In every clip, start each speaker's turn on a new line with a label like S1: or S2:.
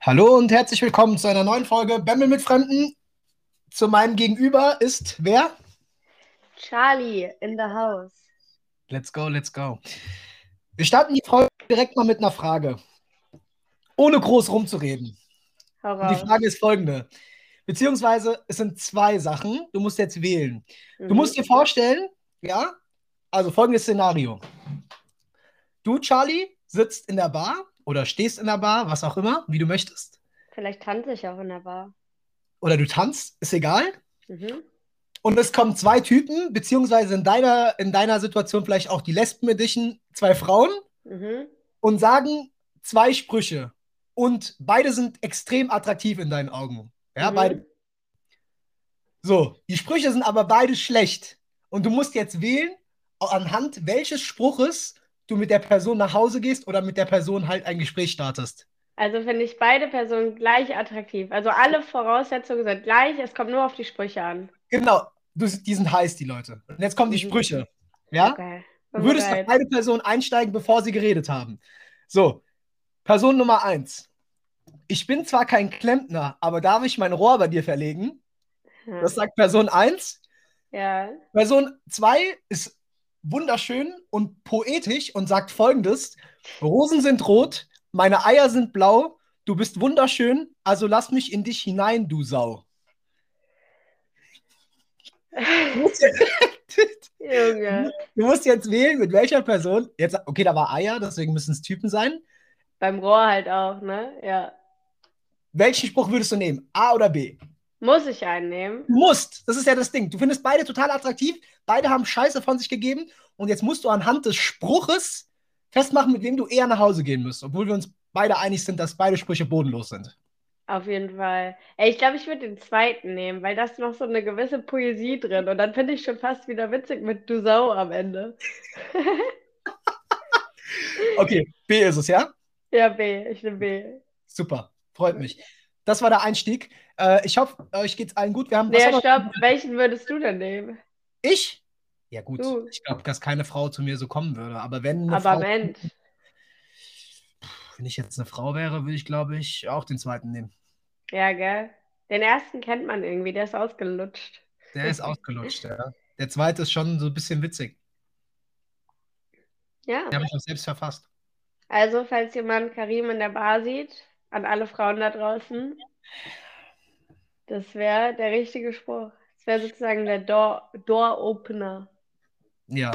S1: Hallo und herzlich willkommen zu einer neuen Folge Bämmel mit Fremden. Zu meinem Gegenüber ist wer?
S2: Charlie in the house.
S1: Let's go, let's go. Wir starten die Folge direkt mal mit einer Frage. Ohne groß rumzureden. Die Frage ist folgende. Beziehungsweise, es sind zwei Sachen. Du musst jetzt wählen. Mhm. Du musst dir vorstellen, ja, also folgendes Szenario. Du, Charlie, sitzt in der Bar oder stehst in der Bar, was auch immer, wie du möchtest.
S2: Vielleicht tanze ich auch in der Bar.
S1: Oder du tanzt, ist egal. Mhm. Und es kommen zwei Typen, beziehungsweise in deiner, in deiner Situation vielleicht auch die Lesben Edition, zwei Frauen mhm. und sagen zwei Sprüche. Und beide sind extrem attraktiv in deinen Augen. Ja, mhm. beide. So, die Sprüche sind aber beide schlecht. Und du musst jetzt wählen, anhand welches Spruches du mit der Person nach Hause gehst oder mit der Person halt ein Gespräch startest.
S2: Also finde ich beide Personen gleich attraktiv. Also alle Voraussetzungen sind gleich, es kommt nur auf die Sprüche an.
S1: Genau, du, die sind heiß, die Leute. Und jetzt kommen die mhm. Sprüche. Ja? Okay. Du würdest bei beide Personen einsteigen, bevor sie geredet haben. So, Person Nummer eins. Ich bin zwar kein Klempner, aber darf ich mein Rohr bei dir verlegen? Das sagt Person 1.
S2: Ja.
S1: Person 2 ist wunderschön und poetisch und sagt folgendes: Rosen sind rot, meine Eier sind blau, du bist wunderschön, also lass mich in dich hinein, du Sau. Junge. Du musst jetzt wählen, mit welcher Person. Jetzt, okay, da war Eier, deswegen müssen es Typen sein.
S2: Beim Rohr halt auch, ne? Ja.
S1: Welchen Spruch würdest du nehmen? A oder B?
S2: Muss ich einen nehmen?
S1: Du musst. Das ist ja das Ding. Du findest beide total attraktiv. Beide haben Scheiße von sich gegeben. Und jetzt musst du anhand des Spruches festmachen, mit wem du eher nach Hause gehen müsst. Obwohl wir uns beide einig sind, dass beide Sprüche bodenlos sind.
S2: Auf jeden Fall. Ey, ich glaube, ich würde den zweiten nehmen, weil da ist noch so eine gewisse Poesie drin. Und dann finde ich schon fast wieder witzig mit Du Sau am Ende.
S1: okay, B ist es, ja?
S2: Ja, B. Ich nehme B.
S1: Super, freut mich. Das war der Einstieg. Äh, ich hoffe, euch geht es allen gut. Wir haben,
S2: nee, stopp. Welchen würdest du denn nehmen?
S1: Ich? Ja, gut. Du. Ich glaube, dass keine Frau zu mir so kommen würde. Aber wenn.
S2: aber
S1: Frau,
S2: Mensch.
S1: Wenn ich jetzt eine Frau wäre, würde ich, glaube ich, auch den zweiten nehmen.
S2: Ja, gell? Den ersten kennt man irgendwie, der ist ausgelutscht.
S1: Der ist ausgelutscht, ja. Der zweite ist schon so ein bisschen witzig.
S2: Ja.
S1: Den habe ich auch selbst verfasst.
S2: Also, falls jemand Karim in der Bar sieht, an alle Frauen da draußen. Das wäre der richtige Spruch. Das wäre sozusagen der Door, Door.
S1: Ja,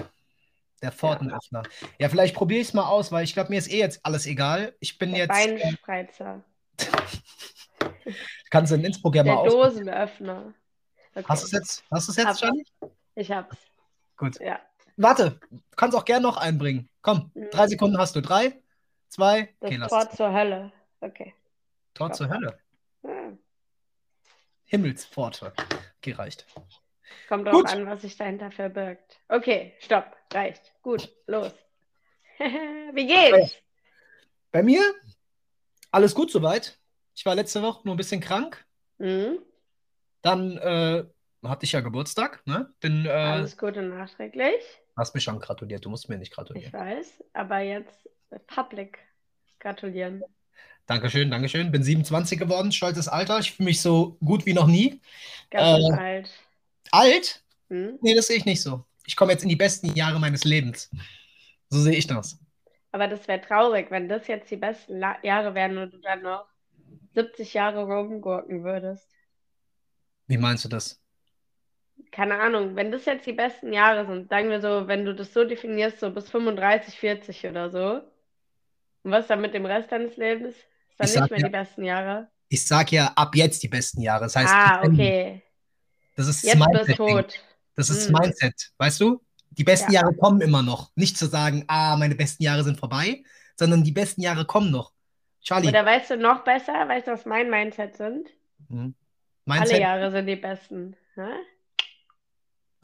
S1: der Pfortenöffner. Ja. ja, vielleicht probiere ich es mal aus, weil ich glaube, mir ist eh jetzt alles egal. Ich bin
S2: der
S1: jetzt.
S2: Beinspreizer.
S1: Kannst du in Innsbruck ja
S2: der
S1: mal
S2: aus. Dosenöffner.
S1: Okay. Hast du es jetzt, hast du's jetzt schon?
S2: Ich hab's.
S1: Gut.
S2: Ja.
S1: Warte, du kannst auch gerne noch einbringen. Komm, mhm. drei Sekunden hast du. Drei, zwei,
S2: das okay, Tor zur Hölle. Okay.
S1: Tor zur Hölle. Ja. Himmelspforte. Okay, reicht.
S2: Kommt drauf an, was sich dahinter verbirgt. Okay, stopp. Reicht. Gut, los. Wie geht's?
S1: Bei mir alles gut soweit. Ich war letzte Woche nur ein bisschen krank. Mhm. Dann äh, hatte ich ja Geburtstag. Ne? Bin, äh,
S2: alles Gute nachträglich.
S1: Hast mich schon gratuliert. Du musst mir nicht gratulieren.
S2: Ich weiß, aber jetzt public gratulieren.
S1: Dankeschön, Dankeschön. Bin 27 geworden, stolzes Alter. Ich fühle mich so gut wie noch nie.
S2: Ganz äh, alt.
S1: Alt? Hm? Nee, das sehe ich nicht so. Ich komme jetzt in die besten Jahre meines Lebens. So sehe ich das.
S2: Aber das wäre traurig, wenn das jetzt die besten La Jahre wären und du dann noch 70 Jahre rumgurken würdest.
S1: Wie meinst du das?
S2: Keine Ahnung, wenn das jetzt die besten Jahre sind, sagen wir so, wenn du das so definierst, so bis 35, 40 oder so. Und was dann mit dem Rest deines Lebens? Dann nicht mehr ja, die besten Jahre.
S1: Ich sag ja ab jetzt die besten Jahre. Das heißt,
S2: ah, okay.
S1: Das ist
S2: jetzt das Mindset. Tot.
S1: Das ist hm. das Mindset, weißt du? Die besten ja. Jahre kommen immer noch. Nicht zu sagen, ah, meine besten Jahre sind vorbei, sondern die besten Jahre kommen noch. Charlie.
S2: Oder weißt du noch besser, weißt du, was mein Mindset sind? Hm. Mindset? Alle Jahre sind die besten. Hm?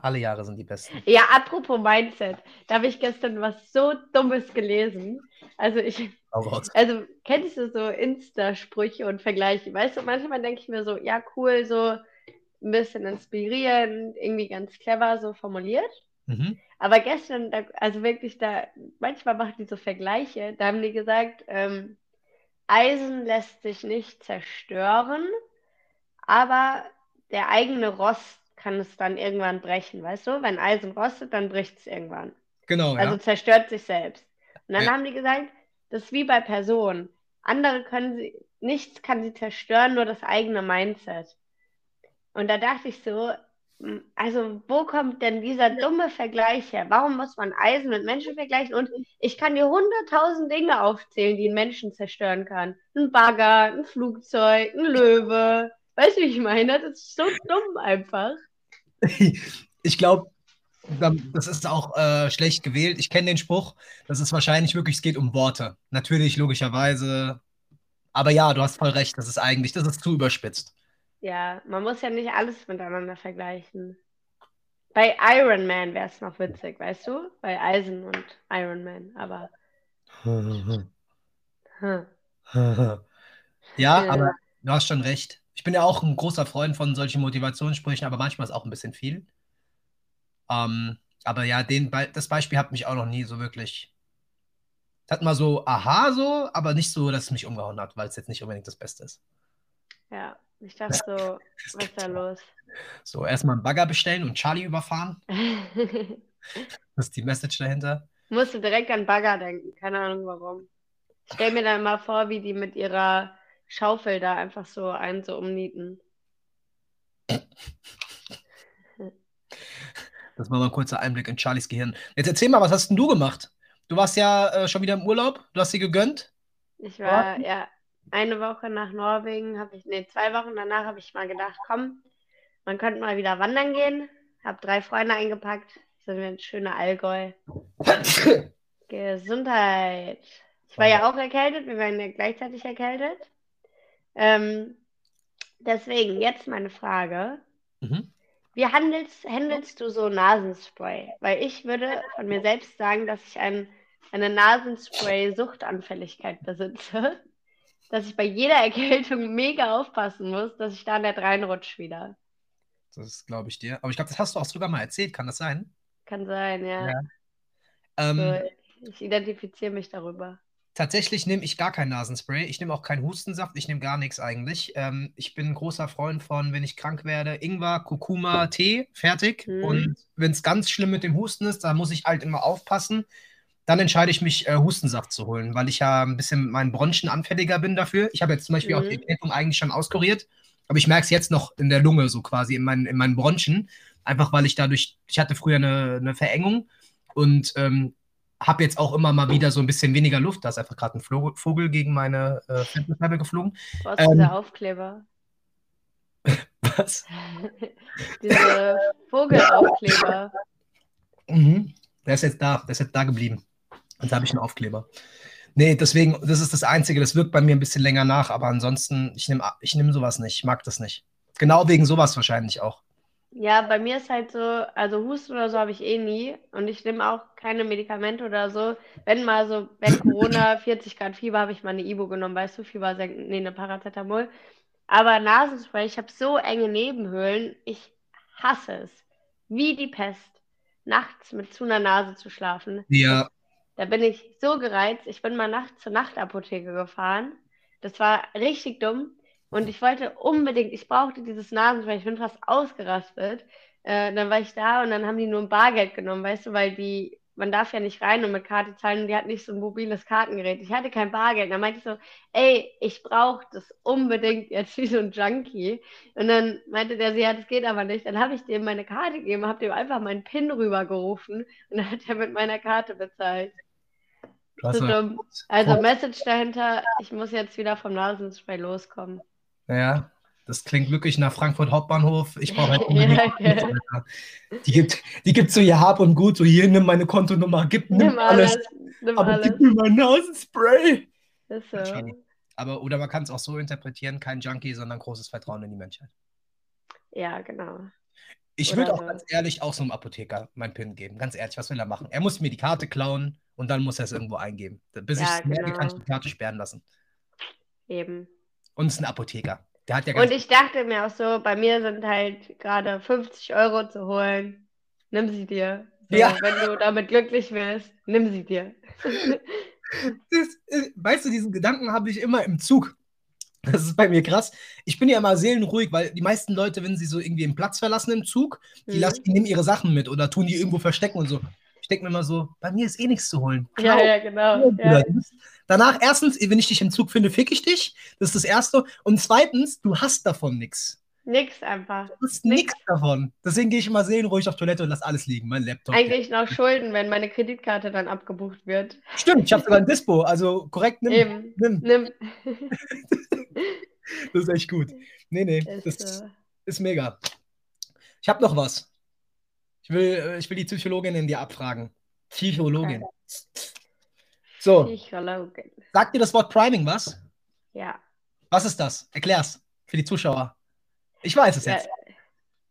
S1: Alle Jahre sind die besten.
S2: Ja, apropos Mindset. Da habe ich gestern was so Dummes gelesen. Also ich. Also kennst du so Insta-Sprüche und Vergleiche? Weißt du, manchmal denke ich mir so, ja, cool, so ein bisschen inspirierend, irgendwie ganz clever so formuliert. Mhm. Aber gestern, also wirklich da, manchmal machen die so Vergleiche, da haben die gesagt, ähm, Eisen lässt sich nicht zerstören, aber der eigene Rost kann es dann irgendwann brechen, weißt du? Wenn Eisen rostet, dann bricht es irgendwann.
S1: Genau.
S2: Also ja. zerstört sich selbst. Und dann ja. haben die gesagt, das ist wie bei Personen. Andere können sie, nichts kann sie zerstören, nur das eigene Mindset. Und da dachte ich so, also wo kommt denn dieser dumme Vergleich her? Warum muss man Eisen mit Menschen vergleichen? Und ich kann dir hunderttausend Dinge aufzählen, die einen Menschen zerstören kann. Ein Bagger, ein Flugzeug, ein Löwe. Weißt du, wie ich meine? Das ist so dumm einfach.
S1: Ich glaube, das ist auch äh, schlecht gewählt. Ich kenne den Spruch. Das ist wahrscheinlich wirklich, es geht um Worte. Natürlich, logischerweise. Aber ja, du hast voll recht. Das ist eigentlich, das ist zu überspitzt.
S2: Ja, man muss ja nicht alles miteinander vergleichen. Bei Iron Man wäre es noch witzig, weißt du? Bei Eisen und Iron Man, aber.
S1: ja, aber du hast schon recht. Ich bin ja auch ein großer Freund von solchen Motivationssprüchen, aber manchmal ist auch ein bisschen viel. Ähm, aber ja, den Be das Beispiel hat mich auch noch nie so wirklich. Hat mal so, aha, so, aber nicht so, dass es mich umgehauen hat, weil es jetzt nicht unbedingt das Beste ist.
S2: Ja, ich dachte so, was ist da los?
S1: So, erstmal einen Bagger bestellen und Charlie überfahren. das ist die Message dahinter.
S2: Musste direkt an Bagger denken, keine Ahnung warum. Ich stelle mir dann mal vor, wie die mit ihrer Schaufel da einfach so ein so umnieten.
S1: Das war mal ein kurzer Einblick in Charlies Gehirn. Jetzt erzähl mal, was hast denn du gemacht? Du warst ja äh, schon wieder im Urlaub, du hast sie gegönnt.
S2: Ich war, ja, ja eine Woche nach Norwegen, habe ich, nee, zwei Wochen danach habe ich mal gedacht, komm, man könnte mal wieder wandern gehen. Habe drei Freunde eingepackt. Sind wir ein schöner Allgäu. Gesundheit. Ich war ja auch erkältet, wir waren ja gleichzeitig erkältet. Ähm, deswegen, jetzt meine Frage. Mhm. Wie handelst, handelst du so Nasenspray? Weil ich würde von mir selbst sagen, dass ich ein, eine Nasenspray-Suchtanfälligkeit besitze. Dass ich bei jeder Erkältung mega aufpassen muss, dass ich da nicht reinrutsche wieder.
S1: Das glaube ich dir. Aber ich glaube, das hast du auch sogar mal erzählt. Kann das sein?
S2: Kann sein, ja. ja. Ähm, so, ich identifiziere mich darüber.
S1: Tatsächlich nehme ich gar kein Nasenspray. Ich nehme auch keinen Hustensaft. Ich nehme gar nichts eigentlich. Ähm, ich bin ein großer Freund von, wenn ich krank werde, Ingwer, Kurkuma, Tee, fertig. Mhm. Und wenn es ganz schlimm mit dem Husten ist, da muss ich halt immer aufpassen. Dann entscheide ich mich, äh, Hustensaft zu holen, weil ich ja ein bisschen mit meinen Bronchien anfälliger bin dafür. Ich habe jetzt zum Beispiel mhm. auch die Erkältung eigentlich schon auskuriert, aber ich merke es jetzt noch in der Lunge, so quasi in meinen, in meinen Bronchien. Einfach weil ich dadurch, ich hatte früher eine, eine Verengung und ähm, habe jetzt auch immer mal wieder so ein bisschen weniger Luft. Da ist einfach gerade ein Vogel gegen meine äh, Fensterscheibe geflogen.
S2: Was ist ähm, der Aufkleber?
S1: Was?
S2: Diese Vogelaufkleber.
S1: Mhm. Der ist jetzt da, der ist jetzt da geblieben. Und da habe ich einen Aufkleber. Nee, deswegen, das ist das Einzige, das wirkt bei mir ein bisschen länger nach, aber ansonsten, ich nehme ich nehm sowas nicht, ich mag das nicht. Genau wegen sowas wahrscheinlich auch.
S2: Ja, bei mir ist halt so, also Husten oder so habe ich eh nie und ich nehme auch keine Medikamente oder so. Wenn mal so, wenn Corona 40 Grad Fieber, habe ich mal eine Ibo genommen, weißt du, Fieber senken, nee, eine Paracetamol. Aber Nasenspray, ich habe so enge Nebenhöhlen, ich hasse es. Wie die Pest, nachts mit zu einer Nase zu schlafen.
S1: Ja.
S2: Da bin ich so gereizt. Ich bin mal nachts zur Nachtapotheke gefahren. Das war richtig dumm. Und ich wollte unbedingt, ich brauchte dieses Nasenspray, ich bin fast ausgerastet. Äh, dann war ich da und dann haben die nur ein Bargeld genommen, weißt du, weil die, man darf ja nicht rein und mit Karte zahlen und die hat nicht so ein mobiles Kartengerät. Ich hatte kein Bargeld. Dann meinte ich so, ey, ich brauche das unbedingt jetzt wie so ein Junkie. Und dann meinte der, sie, ja, das geht aber nicht. Dann habe ich dem meine Karte gegeben, habe dem einfach meinen PIN rübergerufen und dann hat er mit meiner Karte bezahlt. So dumm. Also Message dahinter, ich muss jetzt wieder vom Nasenspray loskommen.
S1: Ja, das klingt wirklich nach Frankfurt Hauptbahnhof. Ich brauche halt unbedingt. ja, die, gibt, die gibt so ihr Hab und Gut, so hier, nimm meine Kontonummer, gib, nimm, nimm alles. alles. Nimm aber alles. gib mir mein Nasenspray. So. Aber, oder man kann es auch so interpretieren, kein Junkie, sondern großes Vertrauen in die Menschheit.
S2: Ja, genau.
S1: Ich würde auch so. ganz ehrlich auch so einem Apotheker mein PIN geben. Ganz ehrlich, was will er machen? Er muss mir die Karte klauen und dann muss er es irgendwo eingeben. Bis ja, ich es genau. merke, kann ich die Karte sperren lassen.
S2: Eben.
S1: Und es ist ein Apotheker. Der hat ja
S2: Und ich dachte mir auch so, bei mir sind halt gerade 50 Euro zu holen. Nimm sie dir. So, ja. Wenn du damit glücklich wirst, nimm sie dir.
S1: äh, weißt du, diesen Gedanken habe ich immer im Zug. Das ist bei mir krass. Ich bin ja immer seelenruhig, weil die meisten Leute, wenn sie so irgendwie einen Platz verlassen im Zug, die mhm. lassen, die nehmen ihre Sachen mit oder tun die irgendwo verstecken und so. Ich denke mir immer so, bei mir ist eh nichts zu holen.
S2: Klau. Ja, ja, genau. Ja.
S1: Danach, erstens, wenn ich dich im Zug finde, fick ich dich. Das ist das Erste. Und zweitens, du hast davon nichts.
S2: Nix einfach.
S1: Du hast nichts davon. Deswegen gehe ich immer seelenruhig auf Toilette und lass alles liegen, mein Laptop.
S2: Eigentlich noch Schulden, wenn meine Kreditkarte dann abgebucht wird.
S1: Stimmt, ich habe sogar ein Dispo, also korrekt, nimm.
S2: Eben. Nimm. nimm.
S1: das ist echt gut. Nee, nee, ist, das äh... ist mega. Ich habe noch was. Ich will, äh, ich will die Psychologin in dir abfragen. Psychologin. Okay. So. Sagt dir das Wort Priming was?
S2: Ja.
S1: Was ist das? Erklär's für die Zuschauer. Ich weiß es jetzt.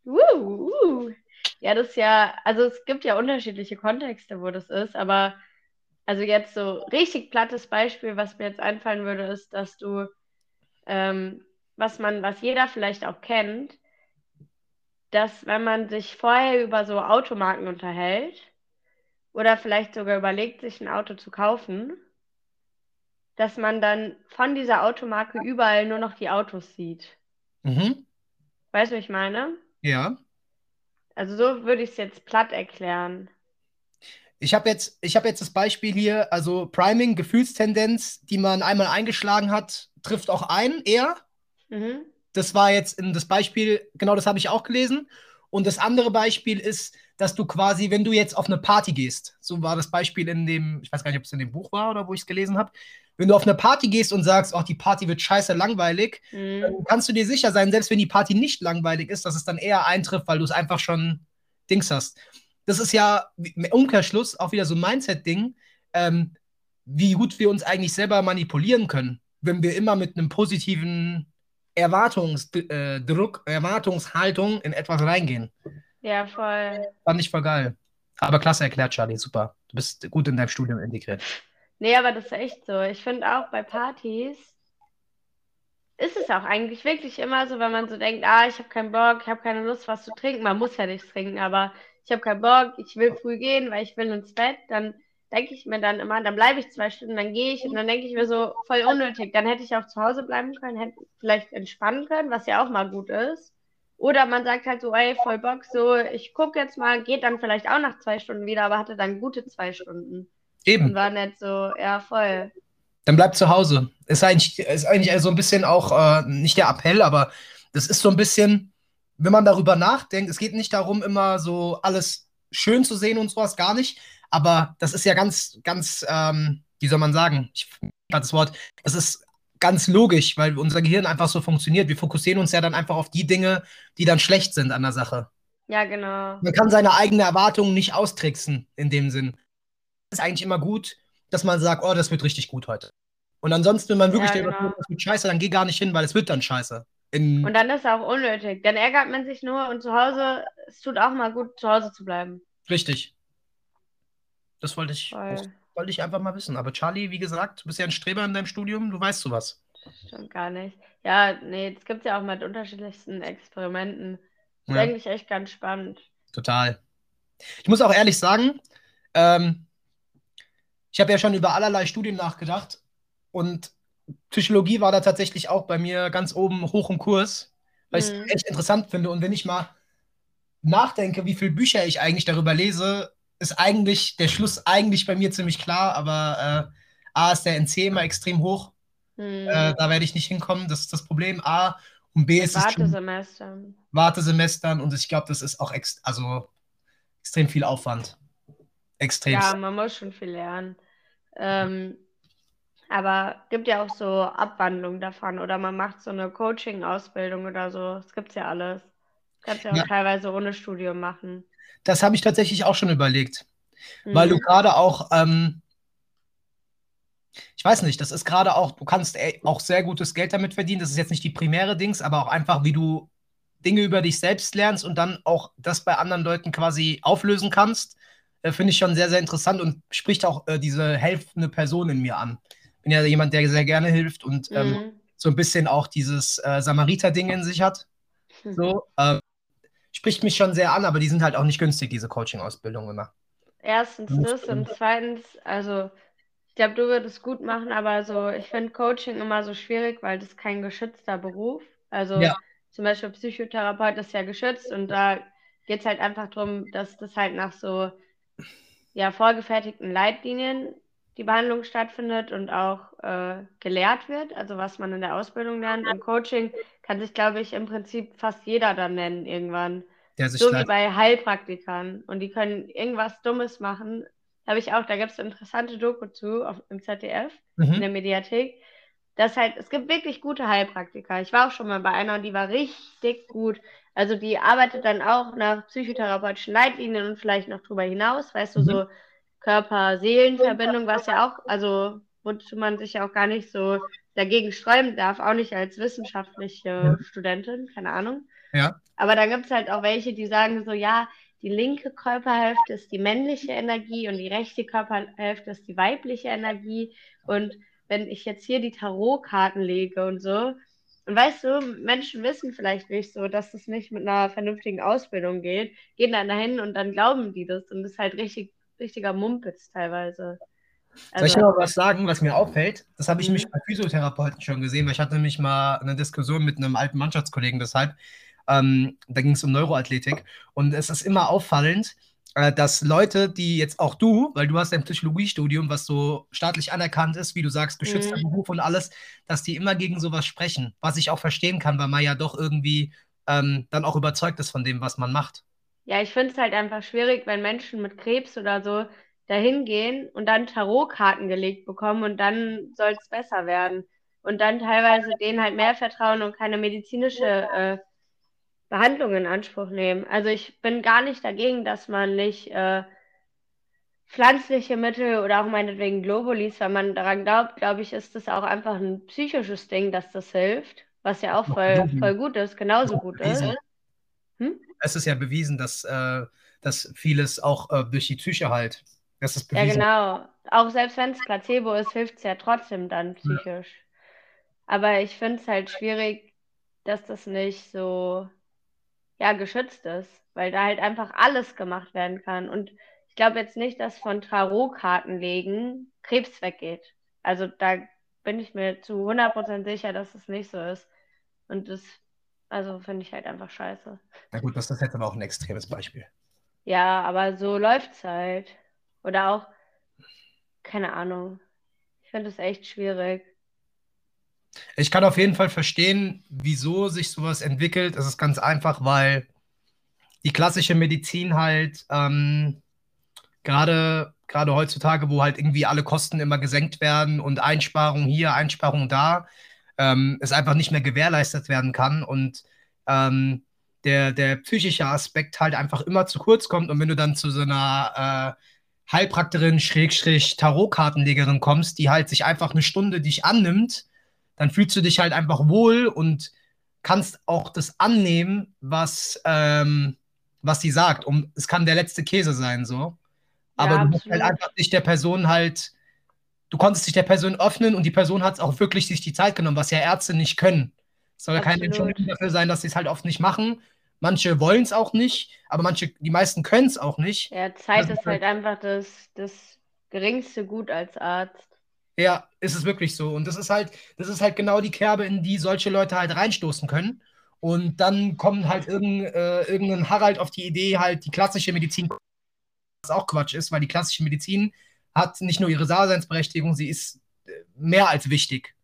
S2: Ja, uh, uh. ja, das ist ja, also es gibt ja unterschiedliche Kontexte, wo das ist, aber also jetzt so richtig plattes Beispiel, was mir jetzt einfallen würde, ist, dass du, ähm, was man, was jeder vielleicht auch kennt, dass wenn man sich vorher über so Automarken unterhält oder vielleicht sogar überlegt, sich ein Auto zu kaufen, dass man dann von dieser Automarke überall nur noch die Autos sieht. Mhm. Weißt du, was ich meine?
S1: Ja.
S2: Also so würde ich es jetzt platt erklären.
S1: Ich habe jetzt, hab jetzt das Beispiel hier, also Priming, Gefühlstendenz, die man einmal eingeschlagen hat, trifft auch ein, eher. Mhm. Das war jetzt in das Beispiel, genau das habe ich auch gelesen. Und das andere Beispiel ist, dass du quasi, wenn du jetzt auf eine Party gehst, so war das Beispiel in dem, ich weiß gar nicht, ob es in dem Buch war oder wo ich es gelesen habe, wenn du auf eine Party gehst und sagst, oh, die Party wird scheiße langweilig, mhm. dann kannst du dir sicher sein, selbst wenn die Party nicht langweilig ist, dass es dann eher eintrifft, weil du es einfach schon Dings hast. Das ist ja im Umkehrschluss auch wieder so ein Mindset-Ding, ähm, wie gut wir uns eigentlich selber manipulieren können, wenn wir immer mit einem positiven Erwartungsdruck, äh, Erwartungshaltung in etwas reingehen.
S2: Ja, voll.
S1: Fand ich voll geil. Aber klasse erklärt, Charlie, super. Du bist gut in deinem Studium integriert.
S2: Nee, aber das ist echt so. Ich finde auch bei Partys ist es auch eigentlich wirklich immer so, wenn man so denkt, ah, ich habe keinen Bock, ich habe keine Lust, was zu trinken. Man muss ja nichts trinken, aber ich habe keinen Bock, ich will früh gehen, weil ich will ins Bett. Dann denke ich mir dann immer, dann bleibe ich zwei Stunden, dann gehe ich und dann denke ich mir so, voll unnötig. Dann hätte ich auch zu Hause bleiben können, hätte vielleicht entspannen können, was ja auch mal gut ist. Oder man sagt halt so, ey, voll Bock, so, ich gucke jetzt mal, geht dann vielleicht auch nach zwei Stunden wieder, aber hatte dann gute zwei Stunden.
S1: Eben.
S2: Und war nicht so, ja, voll.
S1: Dann bleib zu Hause. Ist eigentlich, ist eigentlich so ein bisschen auch, äh, nicht der Appell, aber das ist so ein bisschen, wenn man darüber nachdenkt, es geht nicht darum, immer so alles schön zu sehen und sowas, gar nicht. Aber das ist ja ganz, ganz, ähm, wie soll man sagen? Ich das Wort, das ist ganz logisch, weil unser Gehirn einfach so funktioniert. Wir fokussieren uns ja dann einfach auf die Dinge, die dann schlecht sind an der Sache.
S2: Ja, genau.
S1: Man kann seine eigenen Erwartungen nicht austricksen in dem Sinn ist eigentlich immer gut, dass man sagt, oh, das wird richtig gut heute. Und ansonsten, wenn man wirklich ja, denkt, genau. das wird scheiße, dann geh gar nicht hin, weil es wird dann scheiße.
S2: In und dann ist es auch unnötig. Dann ärgert man sich nur und zu Hause, es tut auch mal gut, zu Hause zu bleiben.
S1: Richtig. Das wollte ich, wollte ich einfach mal wissen. Aber Charlie, wie gesagt, du bist ja ein Streber in deinem Studium, du weißt sowas.
S2: Stimmt gar nicht. Ja, nee, das gibt es ja auch mit unterschiedlichsten Experimenten. Das ja. ist eigentlich echt ganz spannend.
S1: Total. Ich muss auch ehrlich sagen, ähm, ich habe ja schon über allerlei Studien nachgedacht und Psychologie war da tatsächlich auch bei mir ganz oben hoch im Kurs, weil mhm. ich es echt interessant finde. Und wenn ich mal nachdenke, wie viele Bücher ich eigentlich darüber lese, ist eigentlich der Schluss eigentlich bei mir ziemlich klar, aber äh, A ist der NC immer extrem hoch. Mhm. Äh, da werde ich nicht hinkommen, das ist das Problem. A und B ist
S2: Wartesemestern.
S1: es Wartesemestern und ich glaube, das ist auch ex also extrem viel Aufwand. Extrem.
S2: Ja, man muss schon viel lernen. Ähm, aber gibt ja auch so Abwandlungen davon oder man macht so eine Coaching-Ausbildung oder so. Das gibt es ja alles. Kannst ja auch ja. teilweise ohne Studium machen.
S1: Das habe ich tatsächlich auch schon überlegt. Mhm. Weil du mhm. gerade auch, ähm, ich weiß nicht, das ist gerade auch, du kannst auch sehr gutes Geld damit verdienen. Das ist jetzt nicht die primäre Dings, aber auch einfach, wie du Dinge über dich selbst lernst und dann auch das bei anderen Leuten quasi auflösen kannst äh, finde ich schon sehr, sehr interessant und spricht auch äh, diese helfende Person in mir an. Bin ja jemand, der sehr gerne hilft und ähm, so ein bisschen auch dieses äh, Samariter-Ding in sich hat. Hm. So, äh, spricht mich schon sehr an, aber die sind halt auch nicht günstig, diese Coaching-Ausbildungen immer.
S2: Erstens das und zweitens, also ich glaube, du würdest gut machen, aber so, ich finde Coaching immer so schwierig, weil das kein geschützter Beruf. Also ja. zum Beispiel Psychotherapeut ist ja geschützt und da geht es halt einfach darum, dass das halt nach so ja, vorgefertigten Leitlinien die Behandlung stattfindet und auch äh, gelehrt wird, also was man in der Ausbildung lernt. Und Coaching kann sich, glaube ich, im Prinzip fast jeder dann nennen irgendwann. so wie bei Heilpraktikern. Und die können irgendwas Dummes machen. Da habe ich auch, da gibt es eine interessante Doku zu auf, im ZDF, mhm. in der Mediathek. Das halt, es gibt wirklich gute Heilpraktiker. Ich war auch schon mal bei einer und die war richtig gut. Also die arbeitet dann auch nach psychotherapeutischen Leitlinien und vielleicht noch drüber hinaus, weißt mhm. du, so Körper-Seelen-Verbindung, was ja auch, also wozu man sich ja auch gar nicht so dagegen sträuben darf, auch nicht als wissenschaftliche ja. Studentin, keine Ahnung.
S1: Ja.
S2: Aber da gibt es halt auch welche, die sagen so, ja, die linke Körperhälfte ist die männliche Energie und die rechte Körperhälfte ist die weibliche Energie. Und wenn ich jetzt hier die Tarotkarten lege und so, und weißt du, Menschen wissen vielleicht nicht so, dass das nicht mit einer vernünftigen Ausbildung geht, gehen dann dahin und dann glauben die das und das ist halt richtig richtiger Mumpitz teilweise.
S1: Also, Soll ich aber was sagen, was mir auffällt? Das habe ich mhm. mich bei Physiotherapeuten schon gesehen, weil ich hatte nämlich mal eine Diskussion mit einem alten Mannschaftskollegen deshalb. Ähm, da ging es um Neuroathletik. Und es ist immer auffallend, äh, dass Leute, die jetzt auch du, weil du hast ein Psychologiestudium, was so staatlich anerkannt ist, wie du sagst, geschützter mhm. Beruf und alles, dass die immer gegen sowas sprechen. Was ich auch verstehen kann, weil man ja doch irgendwie ähm, dann auch überzeugt ist von dem, was man macht.
S2: Ja, ich finde es halt einfach schwierig, wenn Menschen mit Krebs oder so dahin gehen und dann Tarotkarten gelegt bekommen und dann soll es besser werden. Und dann teilweise denen halt mehr vertrauen und keine medizinische äh, Behandlung in Anspruch nehmen. Also ich bin gar nicht dagegen, dass man nicht äh, pflanzliche Mittel oder auch meinetwegen Globulis, wenn man daran glaubt, glaube ich, ist das auch einfach ein psychisches Ding, dass das hilft, was ja auch voll, voll gut ist, genauso gut ist.
S1: Hm? Es ist ja bewiesen, dass, äh, dass vieles auch äh, durch die Psyche halt. Das ist
S2: bewiesen. Ja, genau. Auch selbst wenn es Placebo ist, hilft es ja trotzdem dann psychisch. Ja. Aber ich finde es halt schwierig, dass das nicht so ja, geschützt ist, weil da halt einfach alles gemacht werden kann. Und ich glaube jetzt nicht, dass von Tarotkarten legen Krebs weggeht. Also da bin ich mir zu 100% sicher, dass es nicht so ist. Und das also finde ich halt einfach scheiße.
S1: Na gut, das ist jetzt aber auch ein extremes Beispiel.
S2: Ja, aber so läuft es halt. Oder auch, keine Ahnung. Ich finde es echt schwierig.
S1: Ich kann auf jeden Fall verstehen, wieso sich sowas entwickelt. Es ist ganz einfach, weil die klassische Medizin halt ähm, gerade gerade heutzutage, wo halt irgendwie alle Kosten immer gesenkt werden und Einsparungen hier, Einsparungen da, ähm, es einfach nicht mehr gewährleistet werden kann und ähm, der, der psychische Aspekt halt einfach immer zu kurz kommt. Und wenn du dann zu so einer äh, Heilpraktikerin, Schrägstrich, Tarotkartenlegerin kommst, die halt sich einfach eine Stunde dich annimmt, dann fühlst du dich halt einfach wohl und kannst auch das annehmen, was, ähm, was sie sagt. Um, es kann der letzte Käse sein, so. Aber ja, du musst halt einfach nicht der Person halt du konntest dich der Person öffnen und die Person hat es auch wirklich sich die Zeit genommen, was ja Ärzte nicht können. Es soll ja keine Entschuldigung dafür sein, dass sie es halt oft nicht machen. Manche wollen es auch nicht, aber manche, die meisten können es auch nicht.
S2: Ja, Zeit ist halt einfach das, das geringste Gut als Arzt.
S1: Ja, ist es wirklich so. Und das ist halt, das ist halt genau die Kerbe, in die solche Leute halt reinstoßen können. Und dann kommt halt irgendein, äh, irgendein Harald auf die Idee, halt die klassische Medizin, was auch Quatsch ist, weil die klassische Medizin hat nicht nur ihre Daseinsberechtigung, sie ist äh, mehr als wichtig.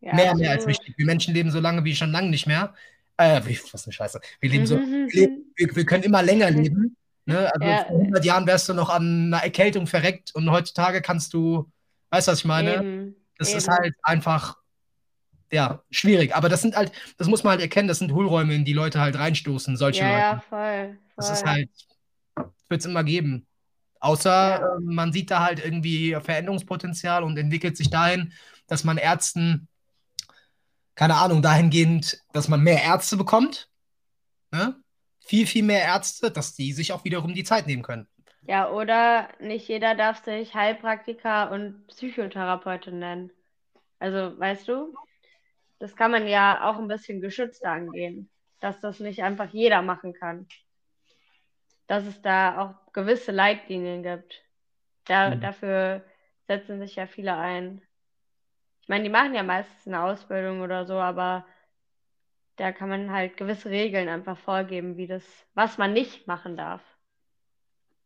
S1: Ja, mehr, mehr als wichtig. Wir Menschen leben so lange wie schon lange nicht mehr. Äh, was eine Scheiße. Wir leben so, wir, wir, können immer länger leben. Ne? Also ja. vor 100 Jahren wärst du noch an einer Erkältung verreckt und heutzutage kannst du, weißt du, was ich meine? Eben. Das Eben. ist halt einfach, ja, schwierig. Aber das sind halt, das muss man halt erkennen, das sind Hohlräume, in die Leute halt reinstoßen, solche ja, Leute. Ja, voll, voll. Das ist halt, wird es immer geben. Außer ja. äh, man sieht da halt irgendwie Veränderungspotenzial und entwickelt sich dahin, dass man Ärzten, keine Ahnung, dahingehend, dass man mehr Ärzte bekommt. Ne? Viel, viel mehr Ärzte, dass die sich auch wiederum die Zeit nehmen können.
S2: Ja, oder nicht jeder darf sich Heilpraktiker und Psychotherapeutin nennen. Also, weißt du? das kann man ja auch ein bisschen geschützter angehen, dass das nicht einfach jeder machen kann. Dass es da auch gewisse Leitlinien gibt. Da, mhm. Dafür setzen sich ja viele ein. Ich meine, die machen ja meistens eine Ausbildung oder so, aber da kann man halt gewisse Regeln einfach vorgeben, wie das, was man nicht machen darf.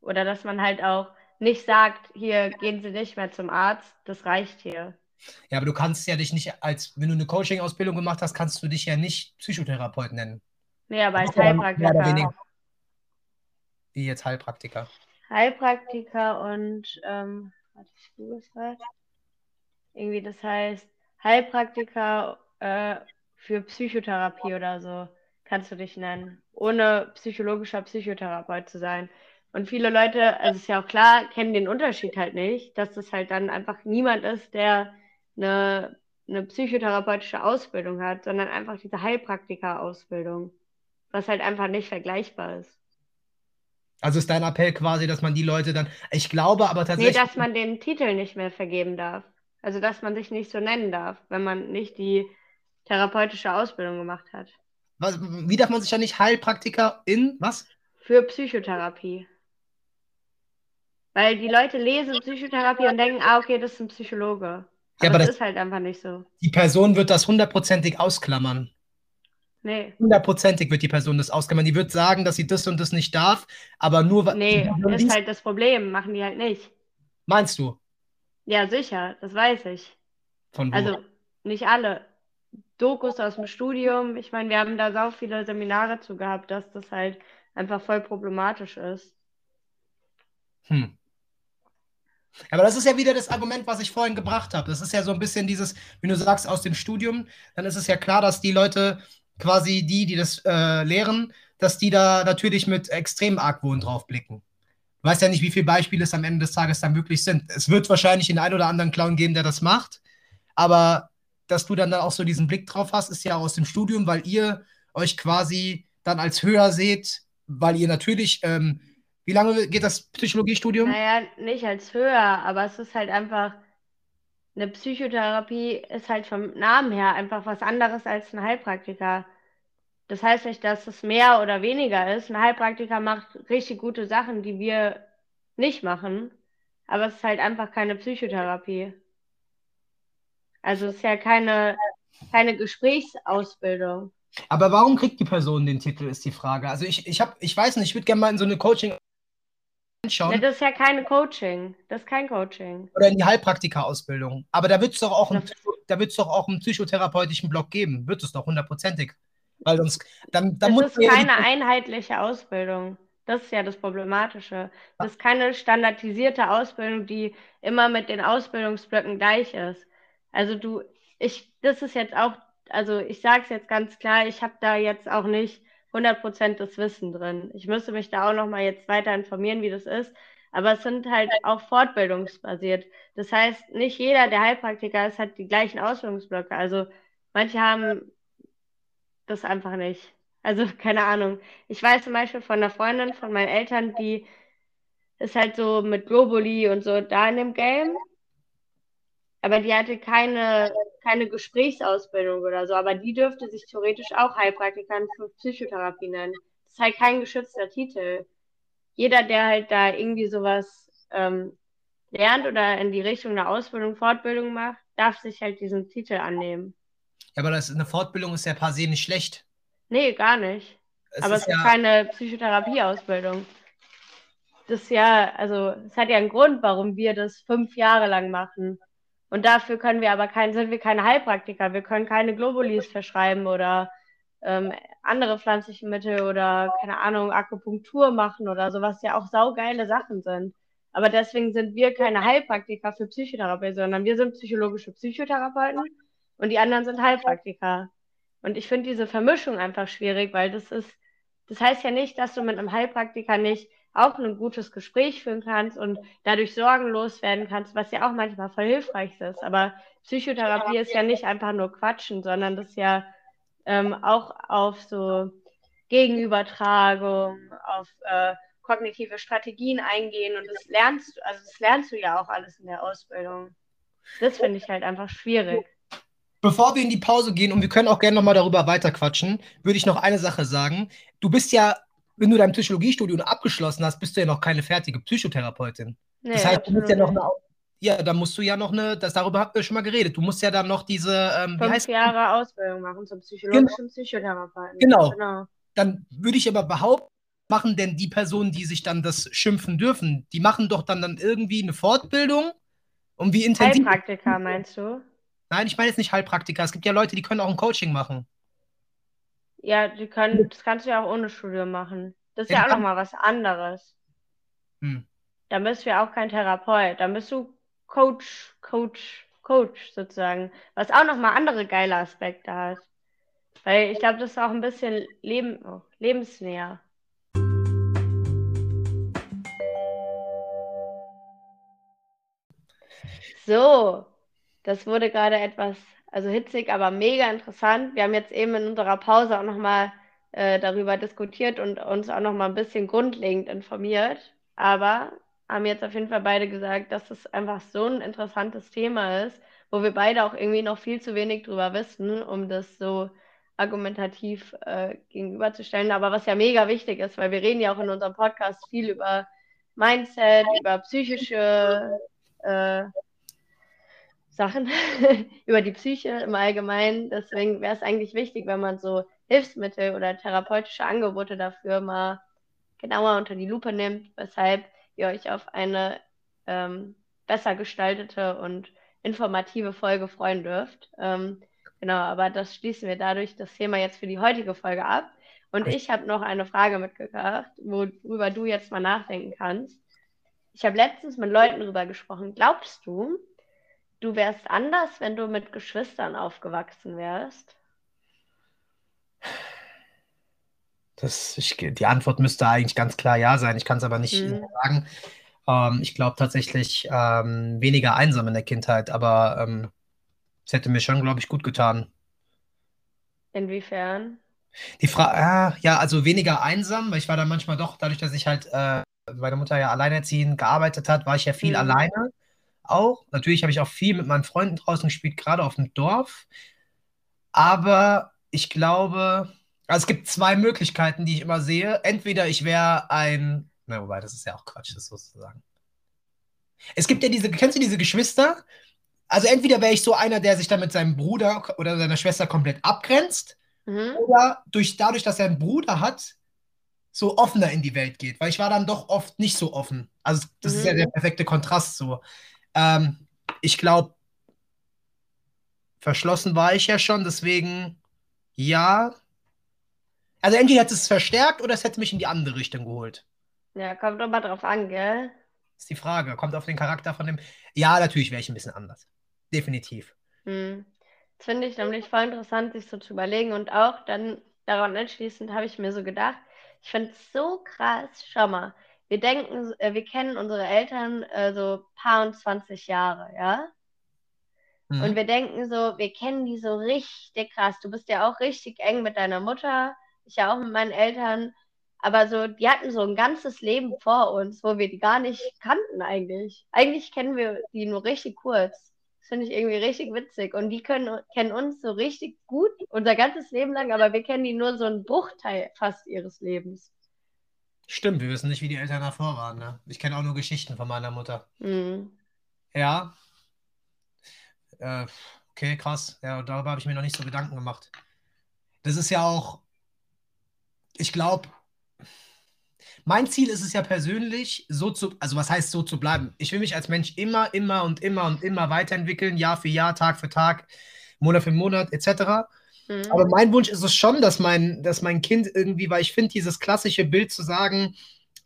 S2: Oder dass man halt auch nicht sagt, hier gehen Sie nicht mehr zum Arzt, das reicht hier.
S1: Ja, aber du kannst ja dich nicht als, wenn du eine Coaching-Ausbildung gemacht hast, kannst du dich ja nicht Psychotherapeut nennen.
S2: Nee, aber als Heilpraktiker.
S1: Wie jetzt Heilpraktiker?
S2: Heilpraktiker und, ähm, warte, ich es gerade. Irgendwie, das heißt Heilpraktiker äh, für Psychotherapie oder so, kannst du dich nennen, ohne psychologischer Psychotherapeut zu sein. Und viele Leute, also ist ja auch klar, kennen den Unterschied halt nicht, dass das halt dann einfach niemand ist, der eine, eine psychotherapeutische Ausbildung hat, sondern einfach diese Heilpraktiker-Ausbildung, was halt einfach nicht vergleichbar ist.
S1: Also ist dein Appell quasi, dass man die Leute dann, ich glaube aber tatsächlich.
S2: Nee, dass man den Titel nicht mehr vergeben darf. Also dass man sich nicht so nennen darf, wenn man nicht die therapeutische Ausbildung gemacht hat.
S1: Was, wie darf man sich ja nicht Heilpraktiker in was?
S2: Für Psychotherapie. Weil die Leute lesen Psychotherapie und denken, ah, okay, das ist ein Psychologe. Aber, ja, aber das, das ist halt einfach nicht so.
S1: Die Person wird das hundertprozentig ausklammern.
S2: Nee.
S1: Hundertprozentig wird die Person das ausklammern. Die wird sagen, dass sie das und das nicht darf, aber nur.
S2: Nee, das ist halt das Problem. Machen die halt nicht.
S1: Meinst du?
S2: Ja, sicher. Das weiß ich.
S1: Von wo?
S2: Also, nicht alle. Dokus aus dem Studium. Ich meine, wir haben da so viele Seminare zu gehabt, dass das halt einfach voll problematisch ist.
S1: Hm. Aber das ist ja wieder das Argument, was ich vorhin gebracht habe. Das ist ja so ein bisschen dieses, wenn du sagst, aus dem Studium, dann ist es ja klar, dass die Leute quasi die, die das äh, lehren, dass die da natürlich mit extrem Argwohn drauf blicken. Du weißt ja nicht, wie viele Beispiele es am Ende des Tages dann wirklich sind. Es wird wahrscheinlich den einen oder anderen Clown geben, der das macht, aber dass du dann da auch so diesen Blick drauf hast, ist ja aus dem Studium, weil ihr euch quasi dann als höher seht, weil ihr natürlich, ähm, wie lange geht das Psychologiestudium?
S2: Naja, nicht als höher, aber es ist halt einfach, eine Psychotherapie ist halt vom Namen her einfach was anderes als ein Heilpraktiker. Das heißt nicht, dass es mehr oder weniger ist. Ein Heilpraktiker macht richtig gute Sachen, die wir nicht machen, aber es ist halt einfach keine Psychotherapie. Also es ist ja keine, keine Gesprächsausbildung.
S1: Aber warum kriegt die Person den Titel, ist die Frage. Also ich, ich, hab, ich weiß nicht, ich würde gerne mal in so eine Coaching
S2: anschauen. Das ist ja keine Coaching. Das ist kein Coaching.
S1: Oder in die Heilpraktika-Ausbildung. Aber da wird es doch, auch einen, da wird's doch auch einen psychotherapeutischen Block geben. Wird es doch hundertprozentig. Weil sonst, dann, dann
S2: das ist keine einheitliche Ausbildung. Das ist ja das Problematische. Das ist keine standardisierte Ausbildung, die immer mit den Ausbildungsblöcken gleich ist. Also du, ich, das ist jetzt auch, also ich sage es jetzt ganz klar, ich habe da jetzt auch nicht 100% des Wissen drin. Ich müsste mich da auch nochmal jetzt weiter informieren, wie das ist. Aber es sind halt auch fortbildungsbasiert. Das heißt, nicht jeder, der Heilpraktiker ist, hat die gleichen Ausbildungsblöcke. Also manche haben das einfach nicht. Also keine Ahnung. Ich weiß zum Beispiel von einer Freundin von meinen Eltern, die ist halt so mit Globuli und so da in dem Game. Aber die hatte keine, keine Gesprächsausbildung oder so. Aber die dürfte sich theoretisch auch Heilpraktikerin für Psychotherapie nennen. Das ist halt kein geschützter Titel. Jeder, der halt da irgendwie sowas ähm, lernt oder in die Richtung einer Ausbildung, Fortbildung macht, darf sich halt diesen Titel annehmen.
S1: Ja, aber das, eine Fortbildung ist ja per se nicht schlecht.
S2: Nee, gar nicht. Es aber ist es ist ja... keine Psychotherapieausbildung. Das ist ja, also es hat ja einen Grund, warum wir das fünf Jahre lang machen. Und dafür können wir aber kein, sind wir keine Heilpraktiker. Wir können keine Globulis verschreiben oder ähm, andere pflanzliche Mittel oder keine Ahnung, Akupunktur machen oder so, was ja auch saugeile Sachen sind. Aber deswegen sind wir keine Heilpraktiker für Psychotherapie, sondern wir sind psychologische Psychotherapeuten und die anderen sind Heilpraktiker. Und ich finde diese Vermischung einfach schwierig, weil das ist, das heißt ja nicht, dass du mit einem Heilpraktiker nicht auch ein gutes Gespräch führen kannst und dadurch sorgenlos werden kannst, was ja auch manchmal voll hilfreich ist. Aber Psychotherapie ist ja nicht einfach nur Quatschen, sondern das ist ja ähm, auch auf so Gegenübertragung, auf äh, kognitive Strategien eingehen und das lernst du, also das lernst du ja auch alles in der Ausbildung. Das finde ich halt einfach schwierig.
S1: Bevor wir in die Pause gehen, und wir können auch gerne nochmal darüber weiterquatschen, würde ich noch eine Sache sagen. Du bist ja, wenn du dein Psychologiestudium abgeschlossen hast, bist du ja noch keine fertige Psychotherapeutin. Nee, das heißt, du musst ja noch eine ja, da musst du ja noch eine, das, darüber habt ihr schon mal geredet. Du musst ja dann noch diese.
S2: Ähm, Fünf Jahre Ausbildung machen zum psychologischen genau. Psychotherapeuten.
S1: Genau. genau. Dann würde ich aber behaupten, machen denn die Personen, die sich dann das schimpfen dürfen, die machen doch dann, dann irgendwie eine Fortbildung? Und wie intensiv.
S2: Heilpraktiker meinst du?
S1: Nein, ich meine jetzt nicht Heilpraktiker. Es gibt ja Leute, die können auch ein Coaching machen.
S2: Ja, die können, das kannst du ja auch ohne Studium machen. Das ist ja, ja auch nochmal was anderes. Hm. Da bist du ja auch kein Therapeut. Da bist du Coach, Coach, Coach sozusagen, was auch nochmal andere geile Aspekte hat. Weil ich glaube, das ist auch ein bisschen Leben, oh, lebensnäher. So, das wurde gerade etwas, also hitzig, aber mega interessant. Wir haben jetzt eben in unserer Pause auch nochmal äh, darüber diskutiert und uns auch nochmal ein bisschen grundlegend informiert. Aber haben jetzt auf jeden Fall beide gesagt, dass es einfach so ein interessantes Thema ist, wo wir beide auch irgendwie noch viel zu wenig drüber wissen, um das so argumentativ äh, gegenüberzustellen. Aber was ja mega wichtig ist, weil wir reden ja auch in unserem Podcast viel über Mindset, über psychische äh, Sachen, über die Psyche im Allgemeinen. Deswegen wäre es eigentlich wichtig, wenn man so Hilfsmittel oder therapeutische Angebote dafür mal genauer unter die Lupe nimmt, weshalb ihr euch auf eine ähm, besser gestaltete und informative Folge freuen dürft. Ähm, genau, aber das schließen wir dadurch das Thema jetzt für die heutige Folge ab. Und ich habe noch eine Frage mitgebracht, worüber du jetzt mal nachdenken kannst. Ich habe letztens mit Leuten darüber gesprochen. Glaubst du, du wärst anders, wenn du mit Geschwistern aufgewachsen wärst?
S1: Das, ich, die Antwort müsste eigentlich ganz klar ja sein. Ich kann es aber nicht mhm. sagen. Ähm, ich glaube tatsächlich ähm, weniger einsam in der Kindheit, aber ähm, es hätte mir schon, glaube ich, gut getan.
S2: Inwiefern?
S1: Die Frage, äh, ja, also weniger einsam, weil ich war dann manchmal doch, dadurch, dass ich halt äh, meine Mutter ja alleinerziehend gearbeitet hat, war ich ja viel mhm. alleine auch. Natürlich habe ich auch viel mit meinen Freunden draußen gespielt, gerade auf dem Dorf. Aber ich glaube, also es gibt zwei Möglichkeiten, die ich immer sehe. Entweder ich wäre ein, na wobei, das ist ja auch Quatsch, das sozusagen. Es gibt ja diese, kennst du diese Geschwister? Also entweder wäre ich so einer, der sich dann mit seinem Bruder oder seiner Schwester komplett abgrenzt, mhm. oder durch, dadurch, dass er einen Bruder hat, so offener in die Welt geht. Weil ich war dann doch oft nicht so offen. Also das mhm. ist ja mhm. der perfekte Kontrast so. Ähm, ich glaube, verschlossen war ich ja schon, deswegen ja, also entweder hätte es verstärkt oder es hätte mich in die andere Richtung geholt.
S2: Ja, kommt doch mal drauf an, gell?
S1: Ist die Frage. Kommt auf den Charakter von dem. Ja, natürlich wäre ich ein bisschen anders. Definitiv.
S2: Hm. Das finde ich nämlich voll interessant, sich so zu überlegen. Und auch dann daran anschließend habe ich mir so gedacht, ich finde es so krass. Schau mal, wir denken, äh, wir kennen unsere Eltern äh, so paar und 20 Jahre, ja? Mhm. Und wir denken so, wir kennen die so richtig krass. Du bist ja auch richtig eng mit deiner Mutter ich ja auch mit meinen Eltern, aber so, die hatten so ein ganzes Leben vor uns, wo wir die gar nicht kannten eigentlich. Eigentlich kennen wir die nur richtig kurz. Das finde ich irgendwie richtig witzig. Und die können, kennen uns so richtig gut, unser ganzes Leben lang, aber wir kennen die nur so einen Bruchteil fast ihres Lebens.
S1: Stimmt, wir wissen nicht, wie die Eltern davor waren. Ne? Ich kenne auch nur Geschichten von meiner Mutter. Mhm. Ja. Äh, okay, krass. Ja, darüber habe ich mir noch nicht so Gedanken gemacht. Das ist ja auch ich glaube, mein Ziel ist es ja persönlich, so zu, also was heißt so zu bleiben? Ich will mich als Mensch immer, immer und immer und immer weiterentwickeln, Jahr für Jahr, Tag für Tag, Monat für Monat, etc. Mhm. Aber mein Wunsch ist es schon, dass mein, dass mein Kind irgendwie, weil ich finde, dieses klassische Bild zu sagen,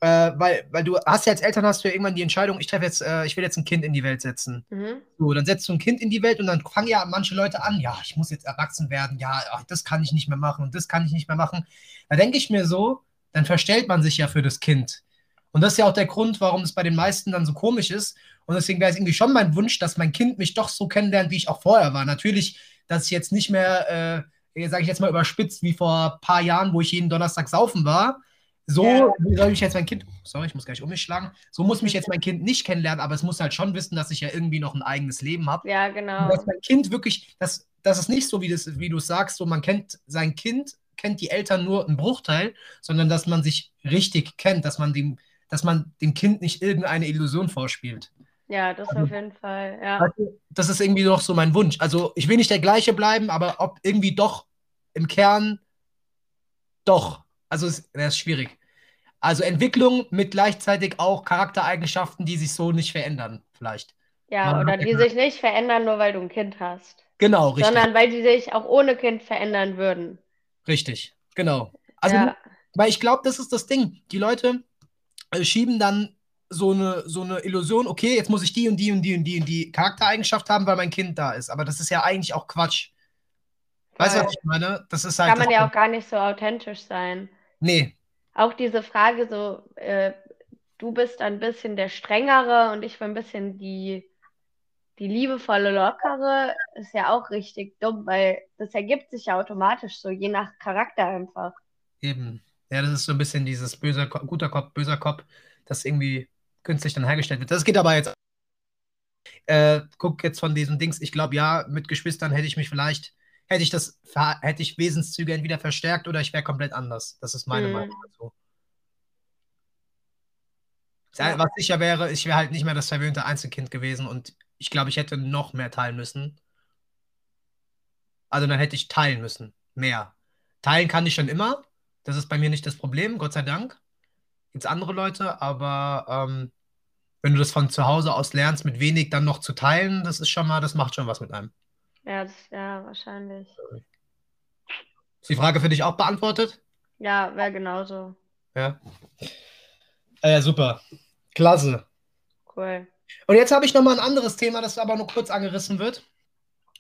S1: äh, weil, weil du hast ja als Eltern hast du ja irgendwann die Entscheidung, ich treffe jetzt, äh, ich will jetzt ein Kind in die Welt setzen. Mhm. So, dann setzt du ein Kind in die Welt und dann fangen ja manche Leute an, ja, ich muss jetzt erwachsen werden, ja, ach, das kann ich nicht mehr machen und das kann ich nicht mehr machen. Da denke ich mir so, dann verstellt man sich ja für das Kind. Und das ist ja auch der Grund, warum es bei den meisten dann so komisch ist. Und deswegen wäre es irgendwie schon mein Wunsch, dass mein Kind mich doch so kennenlernt, wie ich auch vorher war. Natürlich, dass ich jetzt nicht mehr, äh, sage ich jetzt mal überspitzt, wie vor ein paar Jahren, wo ich jeden Donnerstag saufen war, so ja. soll ich jetzt mein Kind, sorry, ich muss gleich um mich schlagen, so muss mich jetzt mein Kind nicht kennenlernen, aber es muss halt schon wissen, dass ich ja irgendwie noch ein eigenes Leben habe.
S2: Ja, genau.
S1: dass mein Kind wirklich, das, das ist nicht so, wie, das, wie du sagst, so man kennt sein Kind, kennt die Eltern nur einen Bruchteil, sondern dass man sich richtig kennt, dass man dem, dass man dem Kind nicht irgendeine Illusion vorspielt.
S2: Ja, das also, auf jeden Fall, ja.
S1: Das ist irgendwie doch so mein Wunsch. Also ich will nicht der gleiche bleiben, aber ob irgendwie doch im Kern doch. Also es, das ist schwierig. Also Entwicklung mit gleichzeitig auch Charaktereigenschaften, die sich so nicht verändern, vielleicht.
S2: Ja, Man oder die sich nicht verändern, nur weil du ein Kind hast.
S1: Genau, richtig.
S2: Sondern weil die sich auch ohne Kind verändern würden.
S1: Richtig, genau. Also, ja. weil ich glaube, das ist das Ding. Die Leute äh, schieben dann so eine, so eine Illusion, okay, jetzt muss ich die und die und die und die und die Charaktereigenschaft haben, weil mein Kind da ist. Aber das ist ja eigentlich auch Quatsch. Weißt du, was ich meine? Das ist halt.
S2: Kann man ja auch gar nicht so authentisch sein.
S1: Nee.
S2: Auch diese Frage so, äh, du bist ein bisschen der Strengere und ich bin ein bisschen die, die liebevolle, lockere, ist ja auch richtig dumm, weil das ergibt sich ja automatisch so, je nach Charakter einfach.
S1: Eben. Ja, das ist so ein bisschen dieses böser, guter Kopf, böser Kopf, das irgendwie künstlich dann hergestellt wird. Das geht aber jetzt. Äh, guck jetzt von diesen Dings, ich glaube, ja, mit Geschwistern hätte ich mich vielleicht hätte ich das, hätte ich Wesenszüge entweder verstärkt oder ich wäre komplett anders. Das ist meine mhm. Meinung dazu. Ja. Was sicher wäre, ich wäre halt nicht mehr das verwöhnte Einzelkind gewesen und ich glaube, ich hätte noch mehr teilen müssen. Also dann hätte ich teilen müssen. Mehr. Teilen kann ich schon immer. Das ist bei mir nicht das Problem, Gott sei Dank. Gibt es andere Leute, aber ähm, wenn du das von zu Hause aus lernst, mit wenig dann noch zu teilen, das ist schon mal, das macht schon was mit einem.
S2: Ja, das, ja, wahrscheinlich.
S1: Ist die Frage für dich auch beantwortet?
S2: Ja, wäre genauso.
S1: Ja. Äh, super. Klasse.
S2: Cool.
S1: Und jetzt habe ich nochmal ein anderes Thema, das aber nur kurz angerissen wird.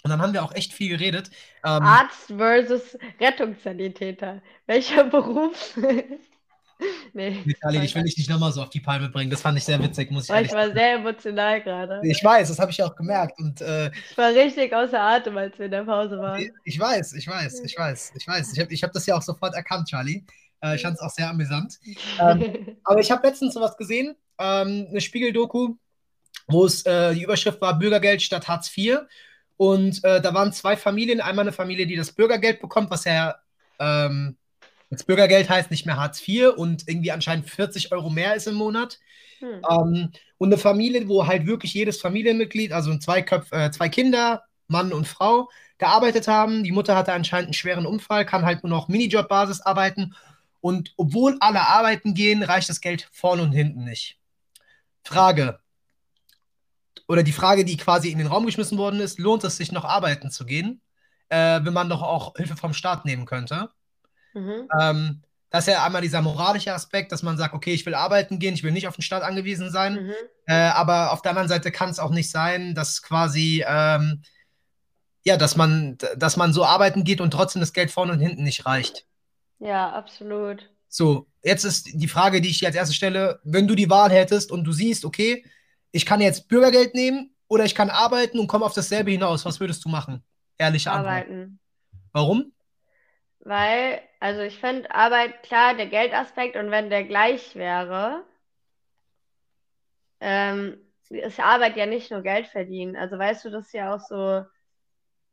S1: Und dann haben wir auch echt viel geredet.
S2: Ähm, Arzt versus Rettungssanitäter. Welcher Beruf
S1: nee. Vitali, ich will dich nicht nochmal so auf die Palme bringen. Das fand ich sehr witzig, muss ich
S2: sagen. Ich war sehr emotional gerade.
S1: Ich weiß, das habe ich auch gemerkt. Und, äh,
S2: ich war richtig außer Atem, als wir in der Pause waren.
S1: Ich weiß, ich weiß, ich weiß, ich weiß. Ich habe ich hab das ja auch sofort erkannt, Charlie. Äh, ich fand es auch sehr amüsant. ähm, aber ich habe letztens sowas gesehen, ähm, eine Spiegel-Doku, wo es äh, die Überschrift war Bürgergeld statt Hartz IV. Und äh, da waren zwei Familien. Einmal eine Familie, die das Bürgergeld bekommt, was ja ähm, Jetzt Bürgergeld heißt nicht mehr Hartz IV und irgendwie anscheinend 40 Euro mehr ist im Monat. Hm. Ähm, und eine Familie, wo halt wirklich jedes Familienmitglied, also zwei, Köpf, äh, zwei Kinder, Mann und Frau, gearbeitet haben. Die Mutter hatte anscheinend einen schweren Unfall, kann halt nur noch Minijob-Basis arbeiten. Und obwohl alle arbeiten gehen, reicht das Geld vorne und hinten nicht. Frage. Oder die Frage, die quasi in den Raum geschmissen worden ist, lohnt es sich noch arbeiten zu gehen, äh, wenn man doch auch Hilfe vom Staat nehmen könnte? Mhm. Ähm, das ist ja einmal dieser moralische Aspekt, dass man sagt, okay, ich will arbeiten gehen, ich will nicht auf den Staat angewiesen sein. Mhm. Äh, aber auf der anderen Seite kann es auch nicht sein, dass quasi, ähm, ja, dass man, dass man so arbeiten geht und trotzdem das Geld vorne und hinten nicht reicht.
S2: Ja, absolut.
S1: So, jetzt ist die Frage, die ich dir als erstes stelle, wenn du die Wahl hättest und du siehst, okay, ich kann jetzt Bürgergeld nehmen oder ich kann arbeiten und komme auf dasselbe hinaus, was würdest du machen? Ehrliche
S2: Arbeiten. Antwort.
S1: Warum?
S2: Weil, also ich finde Arbeit, klar, der Geldaspekt und wenn der gleich wäre, ähm, ist Arbeit ja nicht nur Geld verdienen. Also weißt du, das ist ja auch so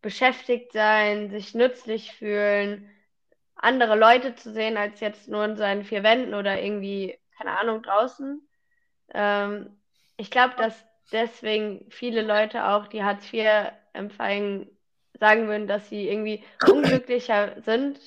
S2: beschäftigt sein, sich nützlich fühlen, andere Leute zu sehen, als jetzt nur in seinen vier Wänden oder irgendwie, keine Ahnung, draußen. Ähm, ich glaube, dass deswegen viele Leute auch, die Hartz IV empfangen, sagen würden, dass sie irgendwie unglücklicher sind.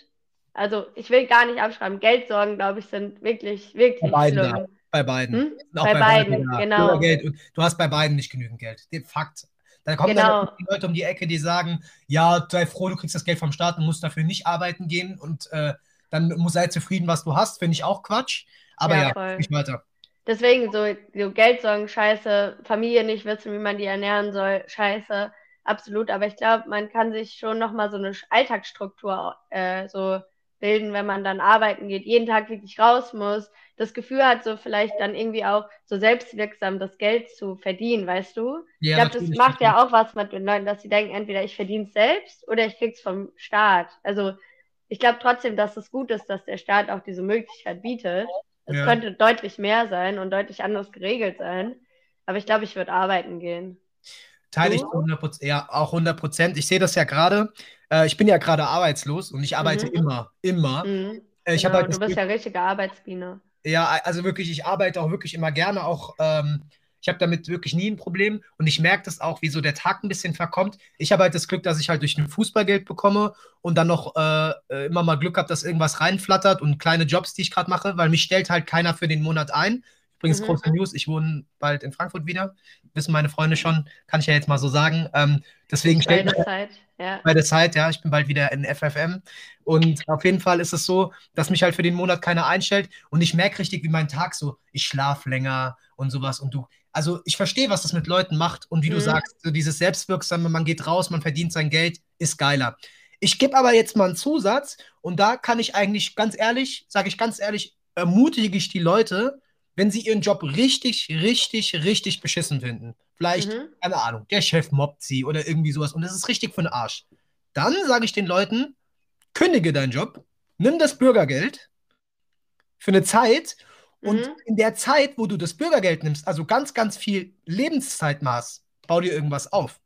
S2: Also ich will gar nicht abschreiben. Geldsorgen, glaube ich, sind wirklich, wirklich
S1: bei beiden, schlimm. Ja. Bei beiden. Hm?
S2: Bei, bei, beiden, beiden ja. genau.
S1: du hast bei beiden nicht genügend Geld. Fakt. Da kommen genau. dann die Leute um die Ecke, die sagen, ja, sei froh, du kriegst das Geld vom Staat und musst dafür nicht arbeiten gehen und äh, dann muss sei zufrieden, was du hast. Finde ich auch Quatsch. Aber ja, ja nicht weiter.
S2: Deswegen so, so Geldsorgen, scheiße, Familie nicht wissen, wie man die ernähren soll, scheiße absolut. Aber ich glaube, man kann sich schon nochmal so eine Alltagsstruktur äh, so bilden, wenn man dann arbeiten geht, jeden Tag wirklich raus muss, das Gefühl hat, so vielleicht dann irgendwie auch so selbstwirksam das Geld zu verdienen, weißt du? Ja, ich glaube, das macht ja auch was mit den Leuten, dass sie denken, entweder ich verdiene es selbst oder ich krieg's vom Staat. Also ich glaube trotzdem, dass es gut ist, dass der Staat auch diese Möglichkeit bietet. Es ja. könnte deutlich mehr sein und deutlich anders geregelt sein. Aber ich glaube, ich würde arbeiten gehen.
S1: Teile ich 100 ja, auch 100 Prozent. Ich sehe das ja gerade. Äh, ich bin ja gerade arbeitslos und ich arbeite mhm. immer, immer. Mhm.
S2: Äh, ich genau, halt du bist ja richtige Arbeitsbiene.
S1: Ja, also wirklich, ich arbeite auch wirklich immer gerne, auch ähm, ich habe damit wirklich nie ein Problem und ich merke das auch, wie so der Tag ein bisschen verkommt. Ich habe halt das Glück, dass ich halt durch ein Fußballgeld bekomme und dann noch äh, äh immer mal Glück habe, dass irgendwas reinflattert und kleine Jobs, die ich gerade mache, weil mich stellt halt keiner für den Monat ein. Übrigens, mhm. große News, ich wohne bald in Frankfurt wieder. Wissen meine Freunde schon, kann ich ja jetzt mal so sagen. Ähm, deswegen
S2: bei der Zeit, ja.
S1: Bei der Zeit, ja, ich bin bald wieder in FFM. Und auf jeden Fall ist es so, dass mich halt für den Monat keiner einstellt. Und ich merke richtig, wie mein Tag so, ich schlafe länger und sowas. Und du, also ich verstehe, was das mit Leuten macht. Und wie mhm. du sagst, so dieses Selbstwirksame, man geht raus, man verdient sein Geld, ist geiler. Ich gebe aber jetzt mal einen Zusatz und da kann ich eigentlich ganz ehrlich, sage ich ganz ehrlich, ermutige ich die Leute, wenn sie ihren Job richtig, richtig, richtig beschissen finden. Vielleicht, mhm. keine Ahnung, der Chef mobbt sie oder irgendwie sowas und das ist richtig für den Arsch. Dann sage ich den Leuten, kündige deinen Job, nimm das Bürgergeld für eine Zeit und mhm. in der Zeit, wo du das Bürgergeld nimmst, also ganz, ganz viel Lebenszeitmaß, bau dir irgendwas auf.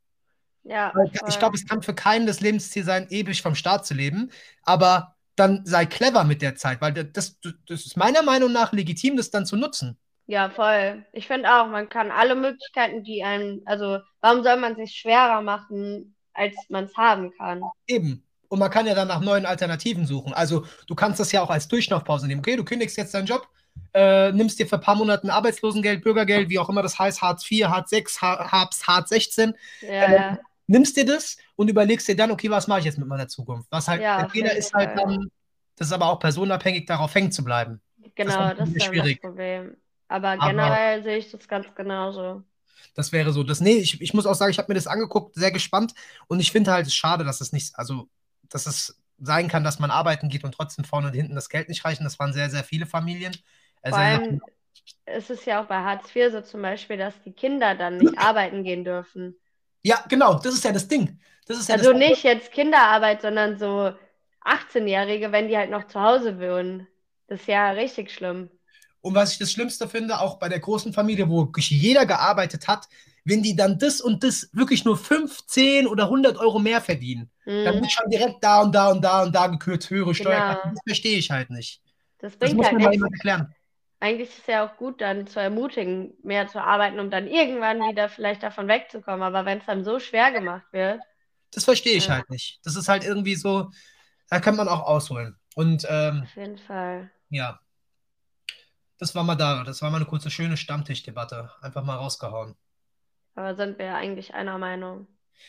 S2: Ja,
S1: ich glaube, es kann für keinen das Lebensziel sein, ewig vom Staat zu leben, aber dann sei clever mit der Zeit, weil das, das ist meiner Meinung nach legitim, das dann zu nutzen.
S2: Ja, voll. Ich finde auch, man kann alle Möglichkeiten, die einem, also warum soll man sich schwerer machen, als man es haben kann?
S1: Eben. Und man kann ja dann nach neuen Alternativen suchen. Also du kannst das ja auch als Durchlaufpause nehmen. Okay, du kündigst jetzt deinen Job, äh, nimmst dir für ein paar Monate Arbeitslosengeld, Bürgergeld, wie auch immer das heißt, Hartz IV, Hartz VI, Hartz, Hartz 16.
S2: Ja, äh, ja
S1: nimmst dir das und überlegst dir dann, okay, was mache ich jetzt mit meiner Zukunft? Was halt, ja, der Fehler ist halt dann, das ist aber auch personenabhängig, darauf hängen zu bleiben.
S2: Genau, das, ist das Problem. Aber generell aber, sehe ich das ganz genauso.
S1: Das wäre so. Das, nee, ich, ich muss auch sagen, ich habe mir das angeguckt, sehr gespannt. Und ich finde halt es schade, dass es nicht, also, dass es sein kann, dass man arbeiten geht und trotzdem vorne und hinten das Geld nicht reichen. Das waren sehr, sehr viele Familien.
S2: Vor allem ist es ja auch bei Hartz IV so zum Beispiel, dass die Kinder dann nicht arbeiten gehen dürfen.
S1: Ja, genau, das ist ja das Ding. Das ist ja
S2: also nicht jetzt Kinderarbeit, sondern so 18-Jährige, wenn die halt noch zu Hause wohnen. Das ist ja richtig schlimm.
S1: Und was ich das Schlimmste finde, auch bei der großen Familie, wo wirklich jeder gearbeitet hat, wenn die dann das und das wirklich nur 15 oder 100 Euro mehr verdienen, mhm. dann wird schon direkt da und da und da und da gekürzt, höhere Steuern. Genau. Das verstehe ich halt nicht.
S2: Das bringt das muss halt man mal jemand erklären eigentlich ist es ja auch gut, dann zu ermutigen, mehr zu arbeiten, um dann irgendwann wieder vielleicht davon wegzukommen. Aber wenn es dann so schwer gemacht wird.
S1: Das verstehe ich ja. halt nicht. Das ist halt irgendwie so, da kann man auch ausholen. Und ähm,
S2: auf jeden Fall.
S1: Ja. Das war mal da. Das war mal eine kurze, schöne Stammtischdebatte. Einfach mal rausgehauen.
S2: Aber sind wir ja eigentlich einer Meinung.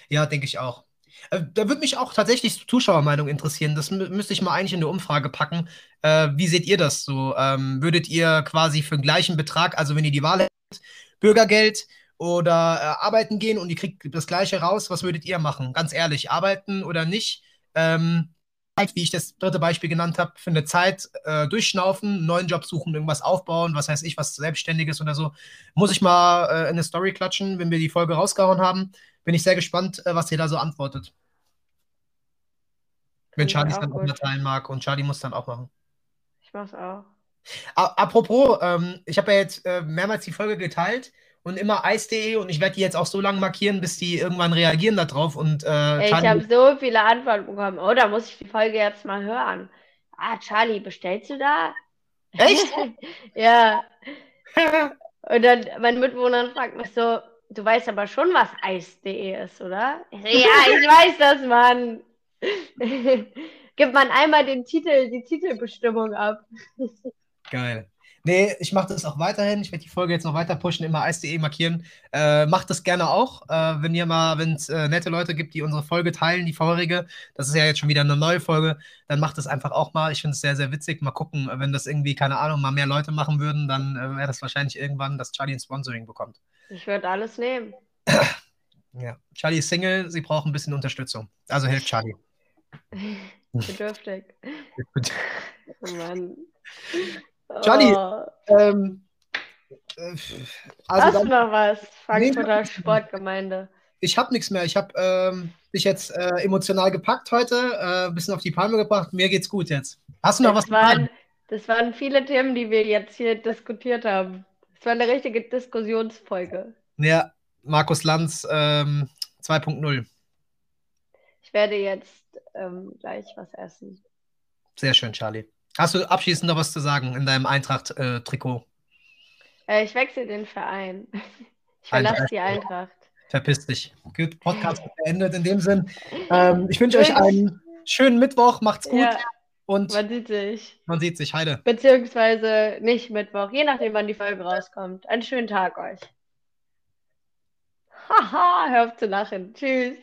S1: Ja, denke ich auch. Äh, da würde mich auch tatsächlich Zuschauermeinung interessieren. Das müsste ich mal eigentlich in eine Umfrage packen. Äh, wie seht ihr das so? Ähm, würdet ihr quasi für den gleichen Betrag, also wenn ihr die Wahl hättet, Bürgergeld oder äh, arbeiten gehen und ihr kriegt das gleiche raus, was würdet ihr machen? Ganz ehrlich, arbeiten oder nicht? Ähm, wie ich das dritte Beispiel genannt habe, für eine Zeit äh, durchschnaufen, neuen Job suchen, irgendwas aufbauen, was weiß ich, was Selbstständiges oder so. Muss ich mal äh, in eine Story klatschen, wenn wir die Folge rausgehauen haben. Bin ich sehr gespannt, äh, was ihr da so antwortet. Wenn Charlie es dann auch teilen mag und Charlie muss dann auch machen.
S2: Ich mach's auch.
S1: Apropos, ähm, ich habe ja jetzt äh, mehrmals die Folge geteilt und immer ice.de und ich werde die jetzt auch so lange markieren, bis die irgendwann reagieren darauf. Und, äh,
S2: ich habe so viele Antworten bekommen. Oh, da muss ich die Folge jetzt mal hören. Ah, Charlie, bestellst du da?
S1: Echt?
S2: ja. und dann mein Mitwohner fragt mich so, du weißt aber schon, was ice.de ist, oder? ja, ich weiß das, Mann. Gibt man einmal den Titel, die Titelbestimmung ab.
S1: Geil. Nee, ich mache das auch weiterhin. Ich werde die Folge jetzt noch weiter pushen, immer ice.de markieren. Äh, macht das gerne auch, äh, wenn ihr mal, wenn es äh, nette Leute gibt, die unsere Folge teilen, die vorherige. Das ist ja jetzt schon wieder eine neue Folge. Dann macht das einfach auch mal. Ich finde es sehr, sehr witzig. Mal gucken, wenn das irgendwie, keine Ahnung, mal mehr Leute machen würden, dann äh, wäre das wahrscheinlich irgendwann, dass Charlie ein Sponsoring bekommt.
S2: Ich würde alles nehmen.
S1: ja, Charlie ist Single, sie braucht ein bisschen Unterstützung. Also hilft Charlie.
S2: Bedürftig. oh Mann.
S1: Charlie, oh. ähm,
S2: äh, also Hast du noch was? Frankfurter Sportgemeinde.
S1: ich habe nichts mehr. Ich habe ähm, dich jetzt äh, emotional gepackt heute, äh, ein bisschen auf die Palme gebracht. Mir geht's gut jetzt. Hast du noch das was
S2: waren, Das waren viele Themen, die wir jetzt hier diskutiert haben. Es war eine richtige Diskussionsfolge.
S1: Ja, Markus Lanz ähm, 2.0.
S2: Ich werde jetzt ähm, gleich was essen.
S1: Sehr schön, Charlie. Hast du abschließend noch was zu sagen in deinem Eintracht-Trikot?
S2: Äh, ich wechsle den Verein. Ich verlasse die Eintracht.
S1: Verpiss dich. Gut, Podcast beendet in dem Sinn. Ähm, ich wünsche euch einen schönen Mittwoch. Macht's gut. Ja, und
S2: man sieht sich.
S1: Man sieht sich. Heide.
S2: Beziehungsweise nicht Mittwoch, je nachdem, wann die Folge rauskommt. Einen schönen Tag euch. Haha, hör auf zu lachen. Tschüss.